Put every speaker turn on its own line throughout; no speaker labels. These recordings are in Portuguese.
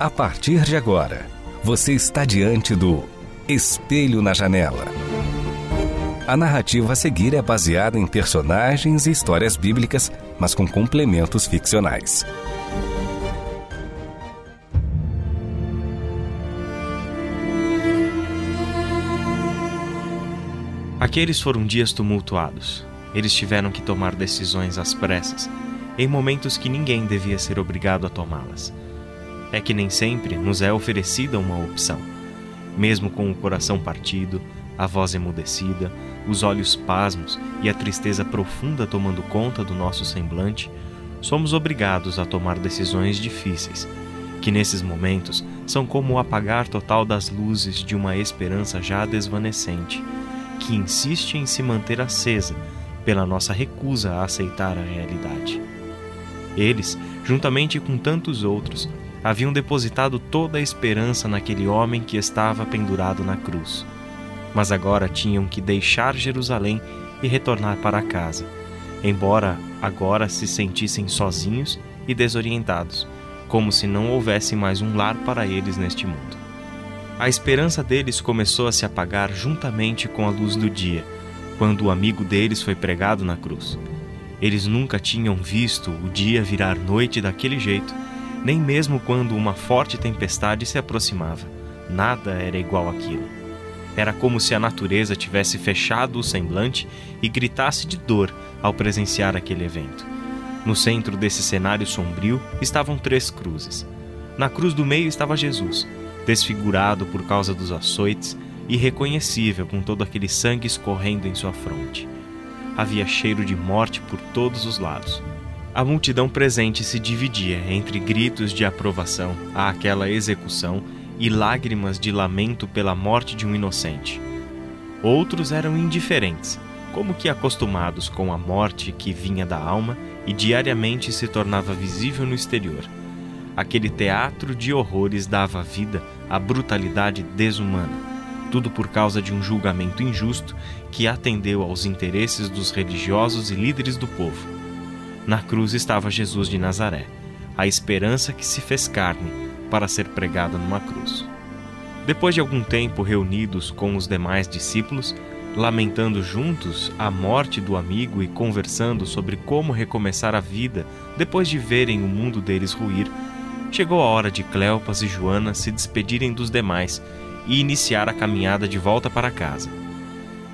A partir de agora, você está diante do Espelho na Janela. A narrativa a seguir é baseada em personagens e histórias bíblicas, mas com complementos ficcionais.
Aqueles foram dias tumultuados. Eles tiveram que tomar decisões às pressas, em momentos que ninguém devia ser obrigado a tomá-las. É que nem sempre nos é oferecida uma opção. Mesmo com o coração partido, a voz emudecida, os olhos pasmos e a tristeza profunda tomando conta do nosso semblante, somos obrigados a tomar decisões difíceis, que nesses momentos são como o apagar total das luzes de uma esperança já desvanecente que insiste em se manter acesa pela nossa recusa a aceitar a realidade. Eles, juntamente com tantos outros, haviam depositado toda a esperança naquele homem que estava pendurado na cruz. Mas agora tinham que deixar Jerusalém e retornar para casa, embora agora se sentissem sozinhos e desorientados, como se não houvesse mais um lar para eles neste mundo. A esperança deles começou a se apagar juntamente com a luz do dia, quando o amigo deles foi pregado na cruz. Eles nunca tinham visto o dia virar noite daquele jeito, nem mesmo quando uma forte tempestade se aproximava. Nada era igual àquilo. Era como se a natureza tivesse fechado o semblante e gritasse de dor ao presenciar aquele evento. No centro desse cenário sombrio estavam três cruzes. Na cruz do meio estava Jesus, desfigurado por causa dos açoites, irreconhecível com todo aquele sangue escorrendo em sua fronte. Havia cheiro de morte por todos os lados. A multidão presente se dividia entre gritos de aprovação àquela execução e lágrimas de lamento pela morte de um inocente. Outros eram indiferentes, como que acostumados com a morte que vinha da alma e diariamente se tornava visível no exterior aquele teatro de horrores dava vida à brutalidade desumana, tudo por causa de um julgamento injusto que atendeu aos interesses dos religiosos e líderes do povo. Na cruz estava Jesus de Nazaré, a esperança que se fez carne para ser pregada numa cruz. Depois de algum tempo reunidos com os demais discípulos, lamentando juntos a morte do amigo e conversando sobre como recomeçar a vida depois de verem o mundo deles ruir, Chegou a hora de Cleopas e Joana se despedirem dos demais e iniciar a caminhada de volta para casa.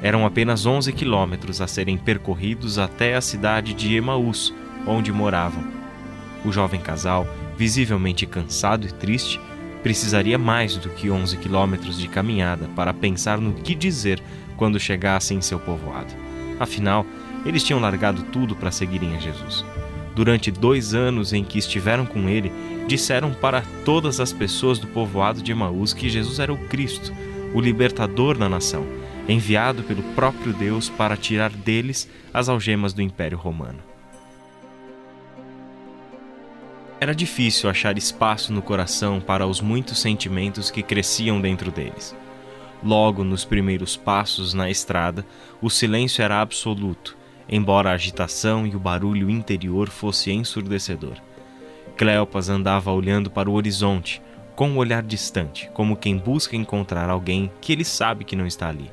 Eram apenas 11 quilômetros a serem percorridos até a cidade de Emaús, onde moravam. O jovem casal, visivelmente cansado e triste, precisaria mais do que 11 quilômetros de caminhada para pensar no que dizer quando chegassem em seu povoado. Afinal, eles tinham largado tudo para seguirem a Jesus. Durante dois anos em que estiveram com ele, disseram para todas as pessoas do povoado de Emaús que Jesus era o Cristo, o libertador da nação, enviado pelo próprio Deus para tirar deles as algemas do Império Romano. Era difícil achar espaço no coração para os muitos sentimentos que cresciam dentro deles. Logo nos primeiros passos na estrada, o silêncio era absoluto embora a agitação e o barulho interior fosse ensurdecedor. Cleopas andava olhando para o horizonte, com um olhar distante, como quem busca encontrar alguém que ele sabe que não está ali.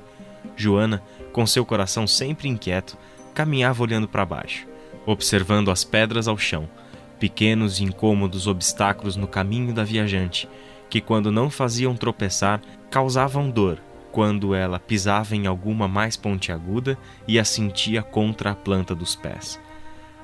Joana, com seu coração sempre inquieto, caminhava olhando para baixo, observando as pedras ao chão, pequenos e incômodos obstáculos no caminho da viajante, que quando não faziam tropeçar, causavam dor quando ela pisava em alguma mais pontiaguda e a sentia contra a planta dos pés.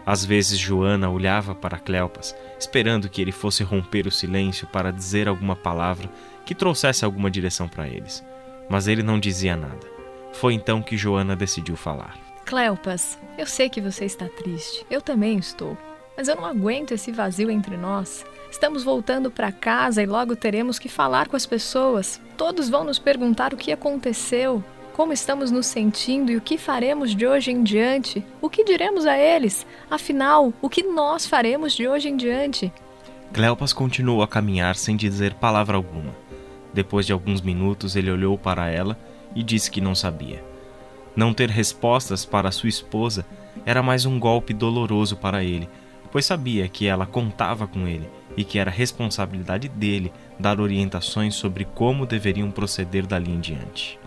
Às vezes Joana olhava para Cleopas, esperando que ele fosse romper o silêncio para dizer alguma palavra que trouxesse alguma direção para eles. Mas ele não dizia nada. Foi então que Joana decidiu falar.
Cleopas, eu sei que você está triste. Eu também estou. Mas eu não aguento esse vazio entre nós. Estamos voltando para casa e logo teremos que falar com as pessoas. Todos vão nos perguntar o que aconteceu, como estamos nos sentindo e o que faremos de hoje em diante. O que diremos a eles? Afinal, o que nós faremos de hoje em diante?
Cleopas continuou a caminhar sem dizer palavra alguma. Depois de alguns minutos, ele olhou para ela e disse que não sabia. Não ter respostas para sua esposa era mais um golpe doloroso para ele, pois sabia que ela contava com ele e que era responsabilidade dele dar orientações sobre como deveriam proceder dali em diante.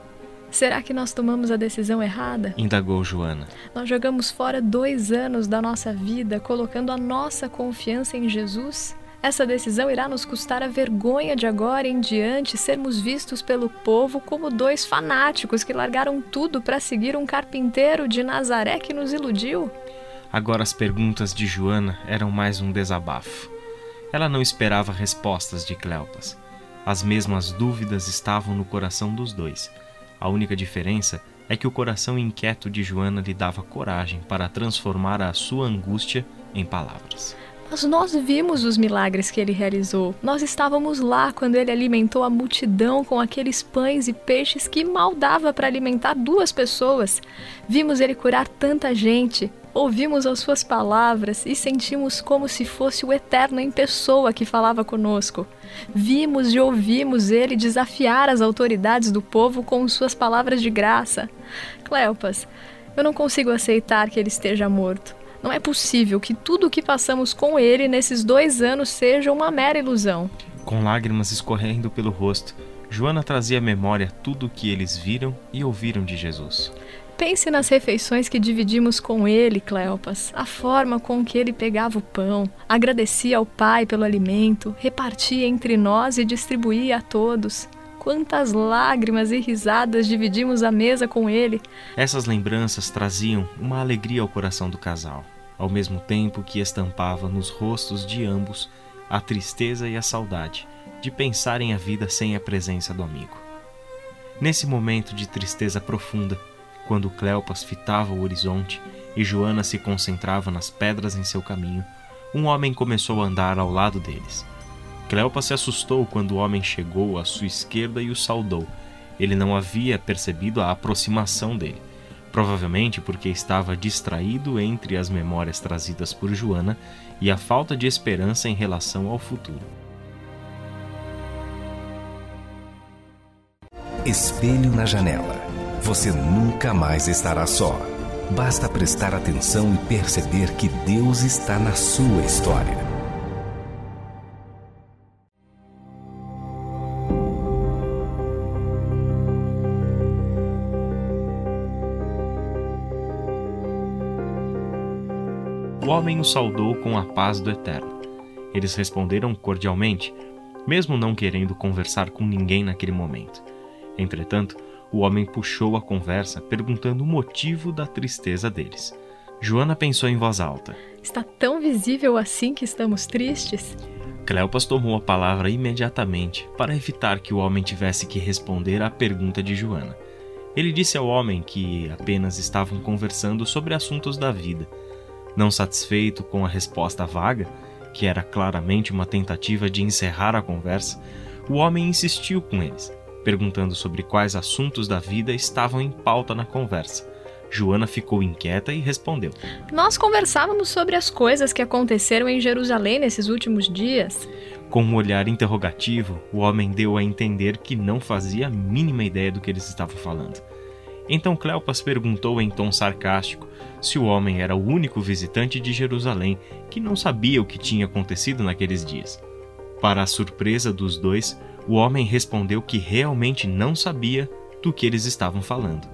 Será que nós tomamos a decisão errada?
Indagou Joana.
Nós jogamos fora dois anos da nossa vida colocando a nossa confiança em Jesus? Essa decisão irá nos custar a vergonha de agora em diante sermos vistos pelo povo como dois fanáticos que largaram tudo para seguir um carpinteiro de Nazaré que nos iludiu?
Agora as perguntas de Joana eram mais um desabafo. Ela não esperava respostas de Cleopas. As mesmas dúvidas estavam no coração dos dois. A única diferença é que o coração inquieto de Joana lhe dava coragem para transformar a sua angústia em palavras.
Mas nós vimos os milagres que ele realizou. Nós estávamos lá quando ele alimentou a multidão com aqueles pães e peixes que mal dava para alimentar duas pessoas. Vimos ele curar tanta gente. Ouvimos as suas palavras e sentimos como se fosse o Eterno em pessoa que falava conosco. Vimos e ouvimos ele desafiar as autoridades do povo com suas palavras de graça. Cleopas, eu não consigo aceitar que ele esteja morto. Não é possível que tudo o que passamos com ele nesses dois anos seja uma mera ilusão.
Com lágrimas escorrendo pelo rosto, Joana trazia à memória tudo o que eles viram e ouviram de Jesus.
Pense nas refeições que dividimos com ele, Cleopas, a forma com que ele pegava o pão, agradecia ao Pai pelo alimento, repartia entre nós e distribuía a todos. Quantas lágrimas e risadas dividimos a mesa com ele.
Essas lembranças traziam uma alegria ao coração do casal, ao mesmo tempo que estampava nos rostos de ambos a tristeza e a saudade de pensarem a vida sem a presença do amigo. Nesse momento de tristeza profunda, quando Cleopas fitava o horizonte e Joana se concentrava nas pedras em seu caminho, um homem começou a andar ao lado deles. Cleopas se assustou quando o homem chegou à sua esquerda e o saudou. Ele não havia percebido a aproximação dele, provavelmente porque estava distraído entre as memórias trazidas por Joana e a falta de esperança em relação ao futuro.
Espelho na janela. Você nunca mais estará só. Basta prestar atenção e perceber que Deus está na sua história.
O homem o saudou com a paz do Eterno. Eles responderam cordialmente, mesmo não querendo conversar com ninguém naquele momento. Entretanto, o homem puxou a conversa, perguntando o motivo da tristeza deles. Joana pensou em voz alta.
Está tão visível assim que estamos tristes?
Cleopas tomou a palavra imediatamente para evitar que o homem tivesse que responder à pergunta de Joana. Ele disse ao homem que apenas estavam conversando sobre assuntos da vida não satisfeito com a resposta vaga, que era claramente uma tentativa de encerrar a conversa, o homem insistiu com eles, perguntando sobre quais assuntos da vida estavam em pauta na conversa. Joana ficou inquieta e respondeu:
Nós conversávamos sobre as coisas que aconteceram em Jerusalém nesses últimos dias.
Com um olhar interrogativo, o homem deu a entender que não fazia a mínima ideia do que eles estavam falando. Então Cleopas perguntou em tom sarcástico se o homem era o único visitante de Jerusalém que não sabia o que tinha acontecido naqueles dias. Para a surpresa dos dois, o homem respondeu que realmente não sabia do que eles estavam falando.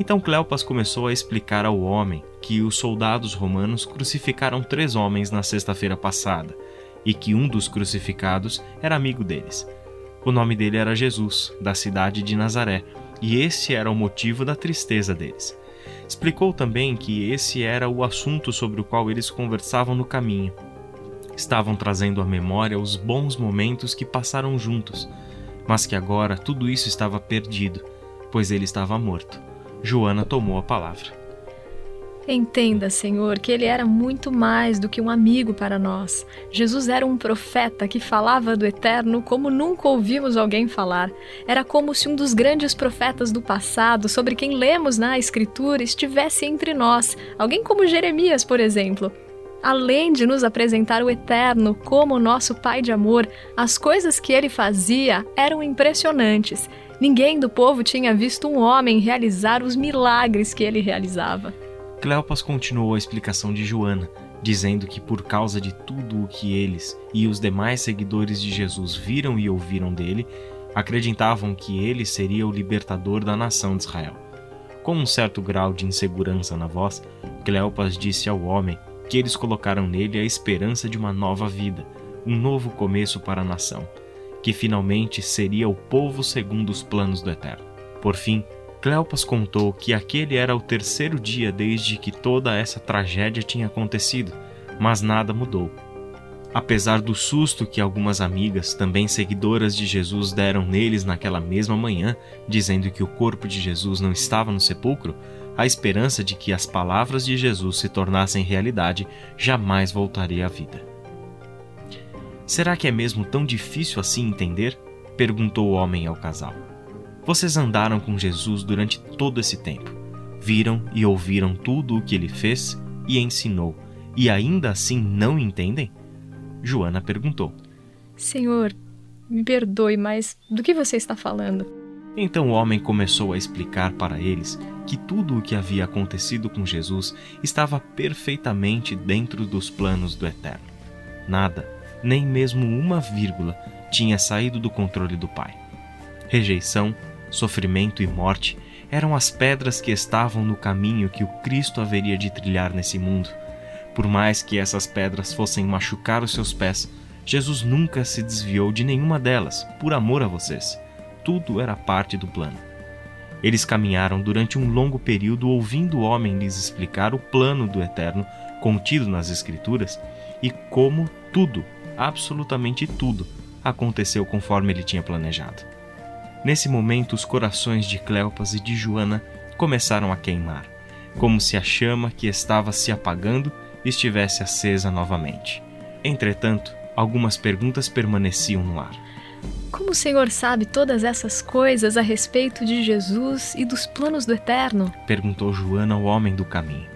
Então Cleopas começou a explicar ao homem que os soldados romanos crucificaram três homens na sexta-feira passada e que um dos crucificados era amigo deles. O nome dele era Jesus, da cidade de Nazaré, e esse era o motivo da tristeza deles. Explicou também que esse era o assunto sobre o qual eles conversavam no caminho. Estavam trazendo à memória os bons momentos que passaram juntos, mas que agora tudo isso estava perdido, pois ele estava morto. Joana tomou a palavra.
Entenda, Senhor, que ele era muito mais do que um amigo para nós. Jesus era um profeta que falava do eterno como nunca ouvimos alguém falar. Era como se um dos grandes profetas do passado, sobre quem lemos na Escritura, estivesse entre nós. Alguém como Jeremias, por exemplo. Além de nos apresentar o Eterno como nosso Pai de amor, as coisas que ele fazia eram impressionantes. Ninguém do povo tinha visto um homem realizar os milagres que ele realizava.
Cleopas continuou a explicação de Joana, dizendo que por causa de tudo o que eles e os demais seguidores de Jesus viram e ouviram dele, acreditavam que ele seria o libertador da nação de Israel. Com um certo grau de insegurança na voz, Cleopas disse ao homem que eles colocaram nele a esperança de uma nova vida, um novo começo para a nação, que finalmente seria o povo segundo os planos do Eterno. Por fim, Cleopas contou que aquele era o terceiro dia desde que toda essa tragédia tinha acontecido, mas nada mudou. Apesar do susto que algumas amigas, também seguidoras de Jesus, deram neles naquela mesma manhã, dizendo que o corpo de Jesus não estava no sepulcro, a esperança de que as palavras de Jesus se tornassem realidade jamais voltaria à vida. Será que é mesmo tão difícil assim entender? perguntou o homem ao casal. Vocês andaram com Jesus durante todo esse tempo. Viram e ouviram tudo o que ele fez e ensinou, e ainda assim não entendem? Joana perguntou.
Senhor, me perdoe, mas do que você está falando?
Então o homem começou a explicar para eles que tudo o que havia acontecido com Jesus estava perfeitamente dentro dos planos do Eterno. Nada, nem mesmo uma vírgula, tinha saído do controle do Pai. Rejeição, sofrimento e morte eram as pedras que estavam no caminho que o Cristo haveria de trilhar nesse mundo. Por mais que essas pedras fossem machucar os seus pés, Jesus nunca se desviou de nenhuma delas, por amor a vocês. Tudo era parte do plano. Eles caminharam durante um longo período ouvindo o homem lhes explicar o plano do Eterno contido nas Escrituras e como tudo, absolutamente tudo, aconteceu conforme ele tinha planejado. Nesse momento, os corações de Cleopas e de Joana começaram a queimar, como se a chama que estava se apagando estivesse acesa novamente. Entretanto, algumas perguntas permaneciam no ar.
Como o Senhor sabe todas essas coisas a respeito de Jesus e dos planos do Eterno?
perguntou Joana ao homem do caminho.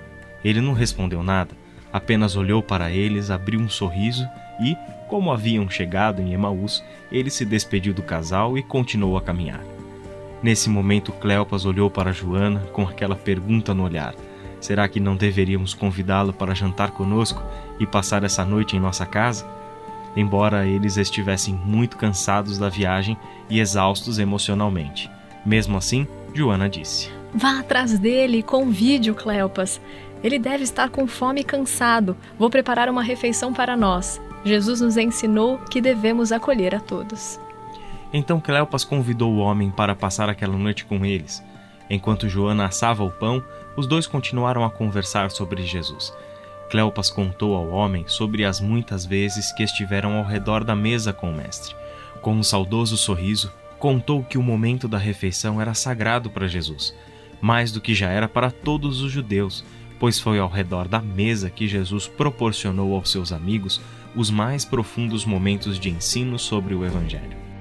Ele não respondeu nada, apenas olhou para eles, abriu um sorriso e, como haviam chegado em Emaús, ele se despediu do casal e continuou a caminhar. Nesse momento, Cleopas olhou para Joana com aquela pergunta no olhar: Será que não deveríamos convidá-lo para jantar conosco e passar essa noite em nossa casa? Embora eles estivessem muito cansados da viagem e exaustos emocionalmente. Mesmo assim, Joana disse:
Vá atrás dele e convide-o, Cleopas. Ele deve estar com fome e cansado. Vou preparar uma refeição para nós. Jesus nos ensinou que devemos acolher a todos.
Então Cleopas convidou o homem para passar aquela noite com eles. Enquanto Joana assava o pão, os dois continuaram a conversar sobre Jesus. Cleopas contou ao homem sobre as muitas vezes que estiveram ao redor da mesa com o mestre. Com um saudoso sorriso, contou que o momento da refeição era sagrado para Jesus, mais do que já era para todos os judeus, pois foi ao redor da mesa que Jesus proporcionou aos seus amigos os mais profundos momentos de ensino sobre o Evangelho.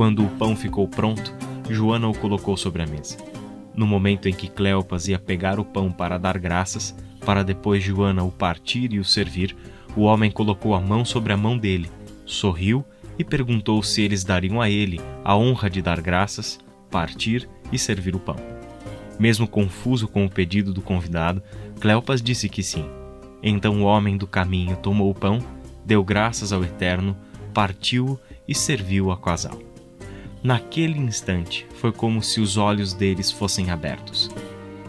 Quando o pão ficou pronto, Joana o colocou sobre a mesa. No momento em que Cleopas ia pegar o pão para dar graças, para depois Joana o partir e o servir, o homem colocou a mão sobre a mão dele, sorriu e perguntou se eles dariam a ele a honra de dar graças, partir e servir o pão. Mesmo confuso com o pedido do convidado, Cleopas disse que sim. Então o homem do caminho tomou o pão, deu graças ao Eterno, partiu e serviu ao casal. Naquele instante, foi como se os olhos deles fossem abertos.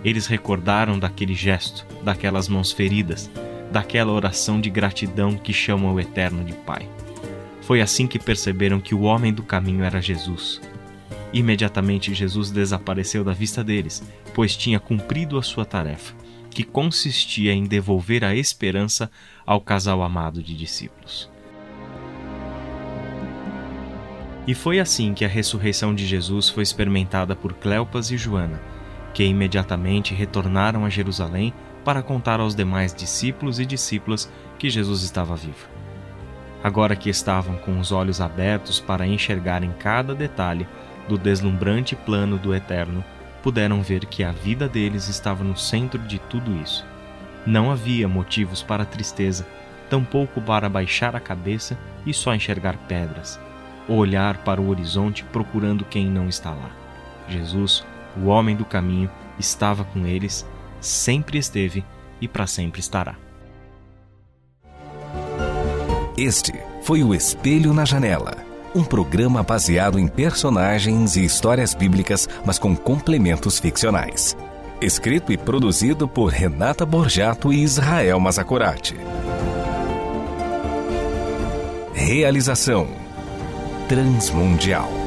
Eles recordaram daquele gesto, daquelas mãos feridas, daquela oração de gratidão que chamam o Eterno de Pai. Foi assim que perceberam que o homem do caminho era Jesus. Imediatamente Jesus desapareceu da vista deles, pois tinha cumprido a sua tarefa, que consistia em devolver a esperança ao casal amado de discípulos. E foi assim que a ressurreição de Jesus foi experimentada por Cleopas e Joana, que imediatamente retornaram a Jerusalém para contar aos demais discípulos e discípulas que Jesus estava vivo. Agora que estavam com os olhos abertos para enxergarem cada detalhe do deslumbrante plano do Eterno, puderam ver que a vida deles estava no centro de tudo isso. Não havia motivos para tristeza, tampouco para baixar a cabeça e só enxergar pedras, olhar para o horizonte procurando quem não está lá. Jesus, o homem do caminho, estava com eles, sempre esteve e para sempre estará.
Este foi o Espelho na Janela, um programa baseado em personagens e histórias bíblicas, mas com complementos ficcionais. Escrito e produzido por Renata Borjato e Israel Mazacorati. Realização Transmundial.